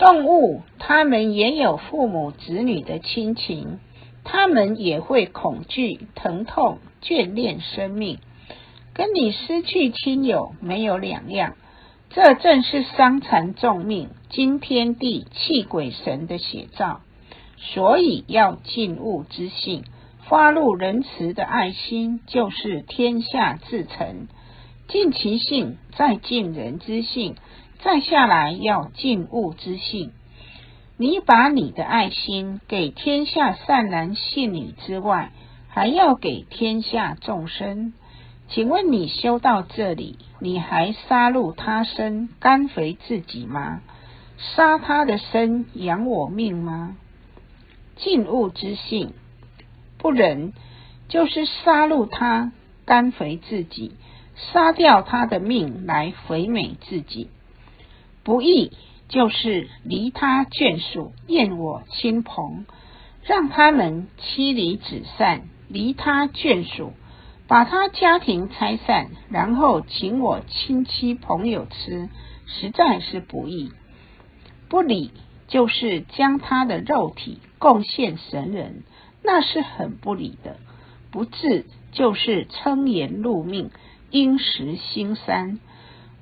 动物，它们也有父母子女的亲情，它们也会恐惧、疼痛、眷恋生命，跟你失去亲友没有两样。这正是伤残重命、惊天地、泣鬼神的写照。所以要尽物之性，发露仁慈的爱心，就是天下至诚。尽其性，再尽人之性，再下来要尽物之性。你把你的爱心给天下善男信女之外，还要给天下众生。请问你修到这里，你还杀戮他生，甘肥自己吗？杀他的身，养我命吗？尽物之性，不仁，就是杀戮他，甘肥自己。杀掉他的命来肥美自己，不义就是离他眷属，厌我亲朋，让他们妻离子散，离他眷属，把他家庭拆散，然后请我亲戚朋友吃，实在是不义。不理就是将他的肉体贡献神人，那是很不理的。不治就是称言露命。因时心三，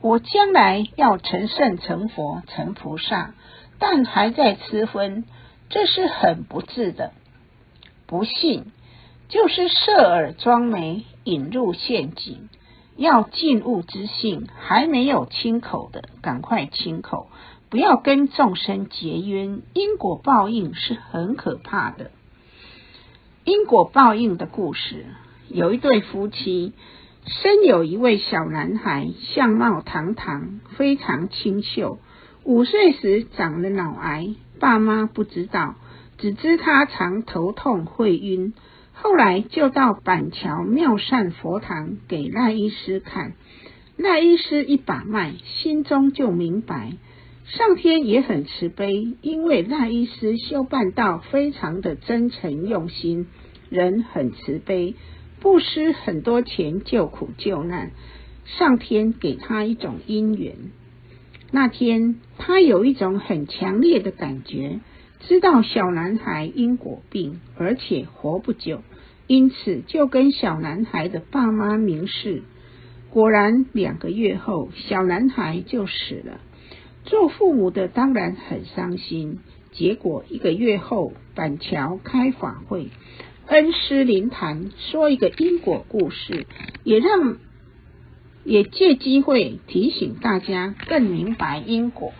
我将来要成圣成佛成菩萨，但还在吃荤，这是很不智的。不信就是设耳装眉，引入陷阱。要进物之性，还没有亲口的，赶快亲口，不要跟众生结冤。因果报应是很可怕的。因果报应的故事，有一对夫妻。生有一位小男孩，相貌堂堂，非常清秀。五岁时长了脑癌，爸妈不知道，只知他常头痛会晕。后来就到板桥妙善佛堂给赖医师看，赖医师一把脉，心中就明白，上天也很慈悲，因为赖医师修办道非常的真诚用心，人很慈悲。布施很多钱救苦救难，上天给他一种因缘。那天他有一种很强烈的感觉，知道小男孩因果病，而且活不久，因此就跟小男孩的爸妈明示。果然两个月后，小男孩就死了。做父母的当然很伤心。结果一个月后，板桥开法会。恩师灵谈说一个因果故事，也让也借机会提醒大家更明白因果。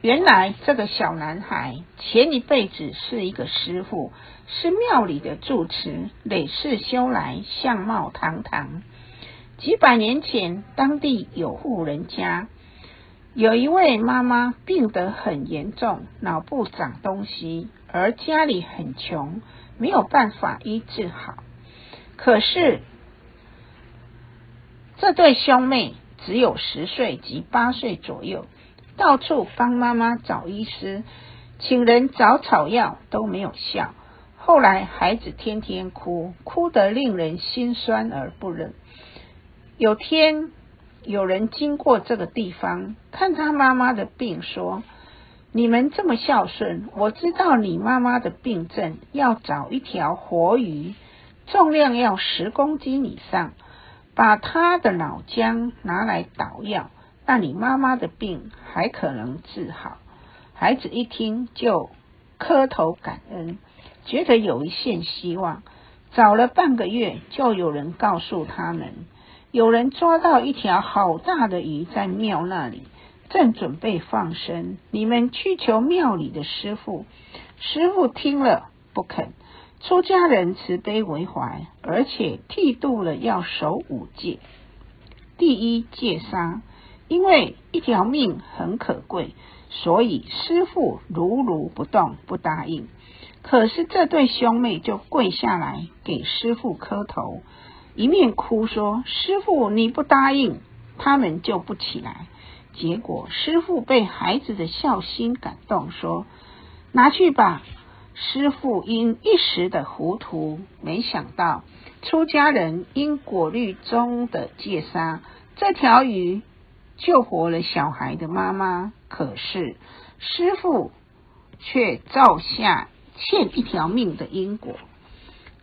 原来这个小男孩前一辈子是一个师傅，是庙里的住持，累世修来，相貌堂堂。几百年前，当地有户人家有一位妈妈病得很严重，脑部长东西，而家里很穷。没有办法医治好，可是这对兄妹只有十岁及八岁左右，到处帮妈妈找医师，请人找草药都没有效。后来孩子天天哭，哭得令人心酸而不忍。有天有人经过这个地方，看他妈妈的病，说。你们这么孝顺，我知道你妈妈的病症，要找一条活鱼，重量要十公斤以上，把她的脑浆拿来捣药，那你妈妈的病还可能治好。孩子一听就磕头感恩，觉得有一线希望。找了半个月，就有人告诉他们，有人抓到一条好大的鱼在庙那里。正准备放生，你们去求庙里的师傅。师傅听了不肯。出家人慈悲为怀，而且剃度了要守五戒。第一戒杀，因为一条命很可贵，所以师傅如如不动，不答应。可是这对兄妹就跪下来给师傅磕头，一面哭说：“师傅你不答应，他们就不起来。”结果，师傅被孩子的孝心感动，说：“拿去吧。”师傅因一时的糊涂，没想到出家人因果律中的戒杀，这条鱼救活了小孩的妈妈，可是师傅却造下欠一条命的因果。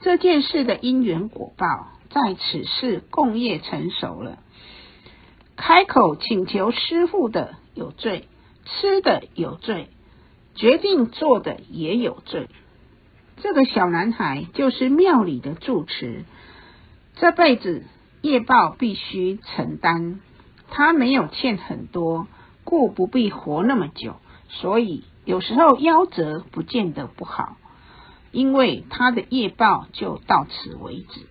这件事的因缘果报，在此世共业成熟了。开口请求师傅的有罪，吃的有罪，决定做的也有罪。这个小男孩就是庙里的住持，这辈子业报必须承担。他没有欠很多，故不必活那么久。所以有时候夭折不见得不好，因为他的业报就到此为止。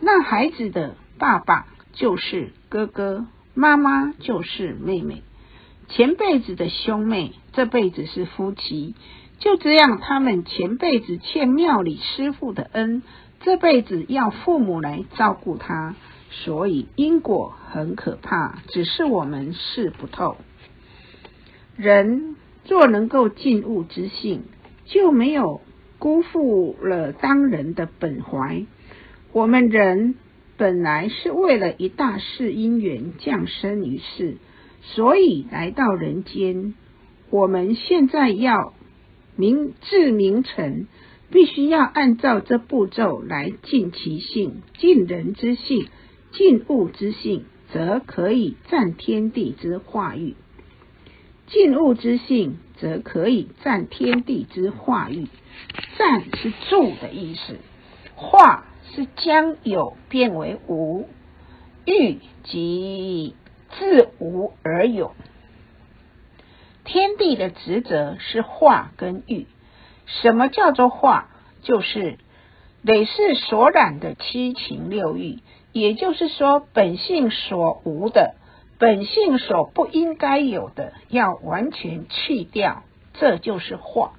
那孩子的爸爸就是哥哥，妈妈就是妹妹，前辈子的兄妹，这辈子是夫妻。就这样，他们前辈子欠庙里师傅的恩，这辈子要父母来照顾他，所以因果很可怕，只是我们视不透。人若能够尽悟之性，就没有辜负了当人的本怀。我们人本来是为了一大事因缘降生于世，所以来到人间。我们现在要。明治名成必须要按照这步骤来尽其性，尽人之性，尽物之性，则可以占天地之化育；尽物之性，则可以占天地之化育。占是住的意思，化是将有变为无，欲即自无而有。天地的职责是化跟欲。什么叫做化？就是累世所染的七情六欲，也就是说，本性所无的、本性所不应该有的，要完全去掉，这就是化。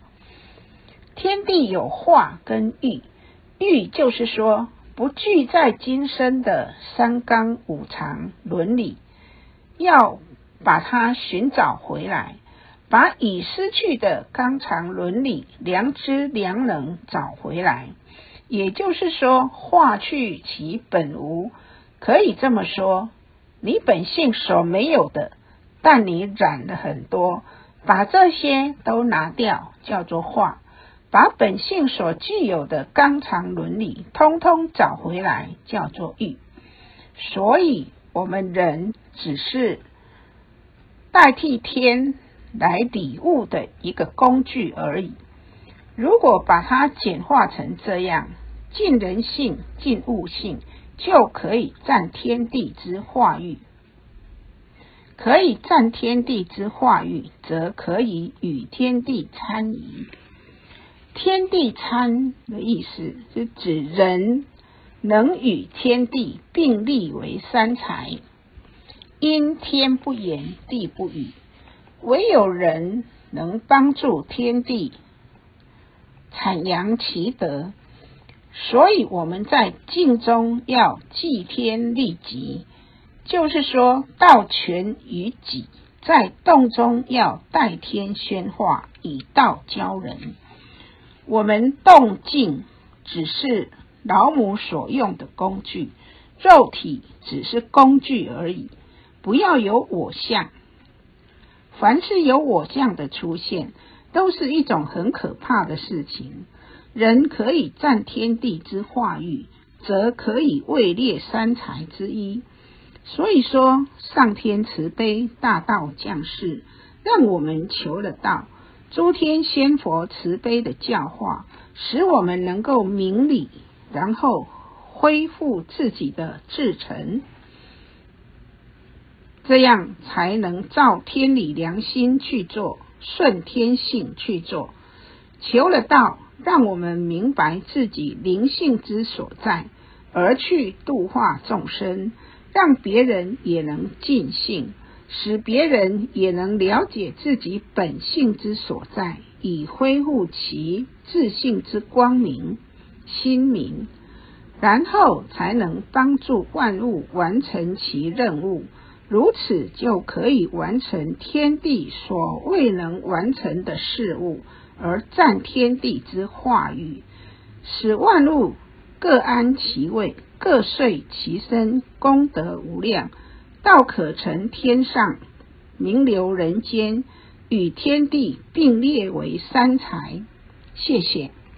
天地有化跟欲，育就是说不具在今生的三纲五常伦理，要把它寻找回来。把已失去的纲常伦理、良知、良能找回来，也就是说，化去其本无。可以这么说，你本性所没有的，但你染了很多，把这些都拿掉，叫做化；把本性所具有的纲常伦理，通通找回来，叫做欲。所以，我们人只是代替天。来礼物的一个工具而已。如果把它简化成这样，尽人性，尽物性，就可以占天地之化育。可以占天地之化育，则可以与天地参与。天地参的意思是指人能与天地并立为三才，因天不言，地不语。唯有人能帮助天地产扬其德，所以我们在静中要祭天立己，就是说道全于己，在动中要代天宣化，以道教人。我们动静只是老母所用的工具，肉体只是工具而已，不要有我相。凡是有我相的出现，都是一种很可怕的事情。人可以占天地之化育，则可以位列三才之一。所以说，上天慈悲，大道降世，让我们求了道。诸天仙佛慈悲的教化，使我们能够明理，然后恢复自己的至诚。这样才能照天理良心去做，顺天性去做。求了道，让我们明白自己灵性之所在，而去度化众生，让别人也能尽兴，使别人也能了解自己本性之所在，以恢复其自信之光明心明，然后才能帮助万物完成其任务。如此就可以完成天地所未能完成的事物，而占天地之化育，使万物各安其位，各遂其身，功德无量。道可成天上，名留人间，与天地并列为三才。谢谢。